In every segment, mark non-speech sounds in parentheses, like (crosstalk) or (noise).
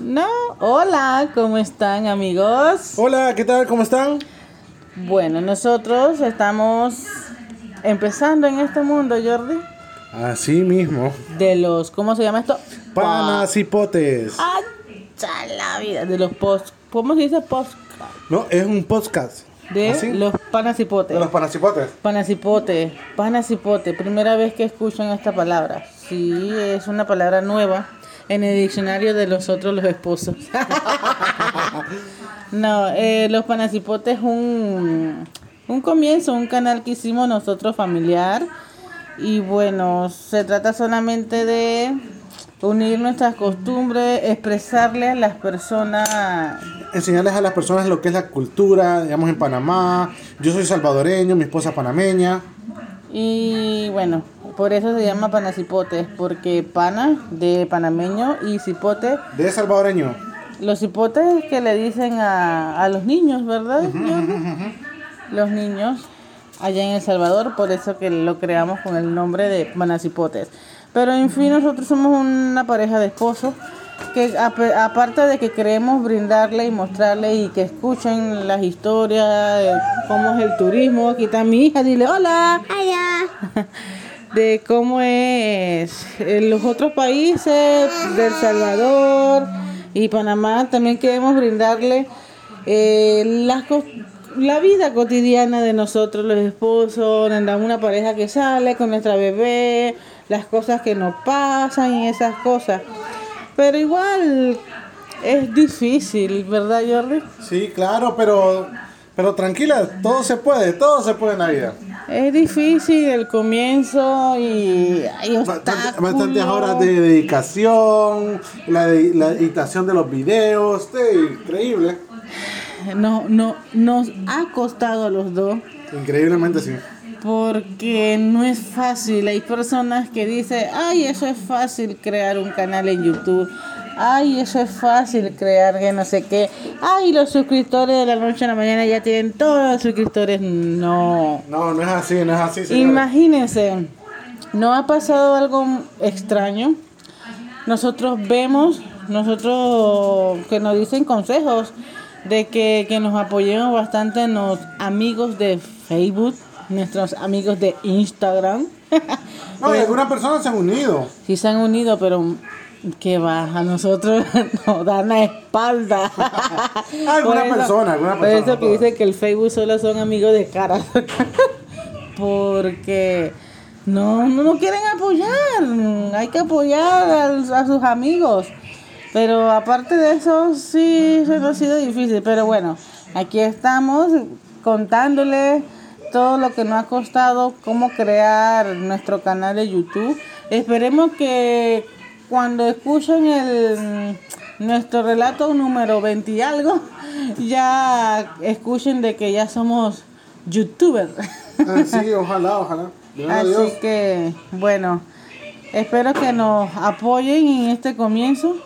No, hola, ¿cómo están amigos? Hola, ¿qué tal? ¿Cómo están? Bueno, nosotros estamos empezando en este mundo, Jordi, Así mismo. de los, ¿cómo se llama esto? Panas y potes. Ah, la vida, de los post, ¿cómo se dice post? No, es un podcast. De ¿Así? los panasipotes. De los panas y potes. Panasipote, panasipote, primera vez que escuchan esta palabra. Sí, es una palabra nueva en el diccionario de los otros los esposos. (laughs) no, eh, los panasipotes es un, un comienzo, un canal que hicimos nosotros familiar. Y bueno, se trata solamente de unir nuestras costumbres, expresarle a las personas Enseñarles a las personas lo que es la cultura, digamos, en Panamá. Yo soy salvadoreño, mi esposa panameña. Y bueno, por eso se llama panasipotes, porque pana de panameño y cipote, De salvadoreño. los cipotes que le dicen a, a los niños, ¿verdad? Jordi? Los niños allá en El Salvador, por eso que lo creamos con el nombre de panasipotes. Pero en fin, nosotros somos una pareja de esposos que ap- aparte de que queremos brindarle y mostrarle y que escuchen las historias de cómo es el turismo, aquí está mi hija, dile hola. (laughs) de cómo es en los otros países del Salvador y Panamá también queremos brindarle eh, las la vida cotidiana de nosotros los esposos de una pareja que sale con nuestra bebé las cosas que nos pasan y esas cosas. Pero igual es difícil verdad Jordi Sí, claro, pero, pero tranquila, todo se puede, todo se puede en la vida. es difícil el comienzo y hay obstáculos. bastantes horas de dedicación, la, de- la editación de los videos, sí, increíble. no, no, nos ha costado a los dos Increíblemente sí. porque no es fácil. Hay personas que dicen, ay, eso es fácil crear un canal en YouTube. Ay, eso es fácil crear que no sé qué. Ay, los suscriptores de la noche a la mañana ya tienen todos los suscriptores. No. No, no es así, no es así. señores. Imagínense, ¿no ha pasado algo extraño? Nosotros vemos, nosotros que nos dicen consejos de que, que nos apoyemos bastante en los amigos de Facebook, nuestros amigos de Instagram. (laughs) No, y algunas personas se han unido. Sí se han unido, pero que va, a nosotros (laughs) nos dan la espalda. (laughs) Alguna Por eso- persona, alguna por persona, eso no que dice que el Facebook solo son amigos de cara. (laughs) Porque no, no, no quieren apoyar. Hay que apoyar al- a, sus amigos. Pero aparte de eso, sí, nos ha sido difícil. Pero bueno, aquí estamos contándoles todo lo que nos ha costado, cómo crear nuestro canal de YouTube. Esperemos que cuando escuchen el nuestro relato número 20 y algo, (laughs) ya escuchen de que ya somos youtubers. Ah, sí, (laughs) ojalá, ojalá. Así Dios. que, bueno, espero que nos apoyen en este comienzo.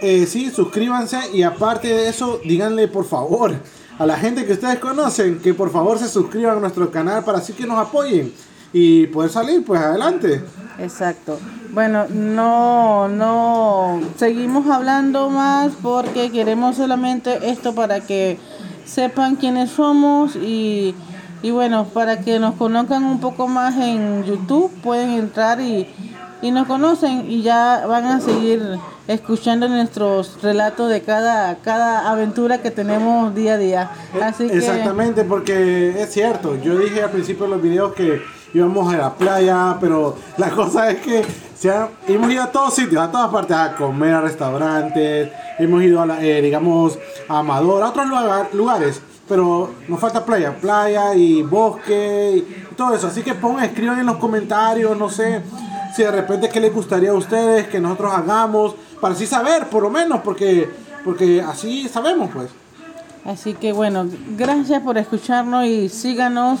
Eh, sí, suscríbanse y aparte de eso, díganle por favor a la gente que ustedes conocen que por favor se suscriban a nuestro canal para así que nos apoyen y poder salir pues adelante. Exacto. Bueno, no, no, seguimos hablando más porque queremos solamente esto para que sepan quiénes somos y, y bueno, para que nos conozcan un poco más en YouTube, pueden entrar y, y nos conocen y ya van a seguir escuchando nuestros relatos de cada, cada aventura que tenemos día a día. Así que... Exactamente, porque es cierto, yo dije al principio de los videos que íbamos a la playa, pero la cosa es que se ha- hemos ido a todos sitios, a todas partes, a comer a restaurantes, hemos ido a, la- eh, digamos, a Amador, a otros lugar- lugares, pero nos falta playa, playa y bosque y todo eso. Así que pongan, escriban en los comentarios, no sé, si de repente qué les gustaría a ustedes que nosotros hagamos, para así saber, por lo menos, porque, porque así sabemos, pues. Así que bueno, gracias por escucharnos y síganos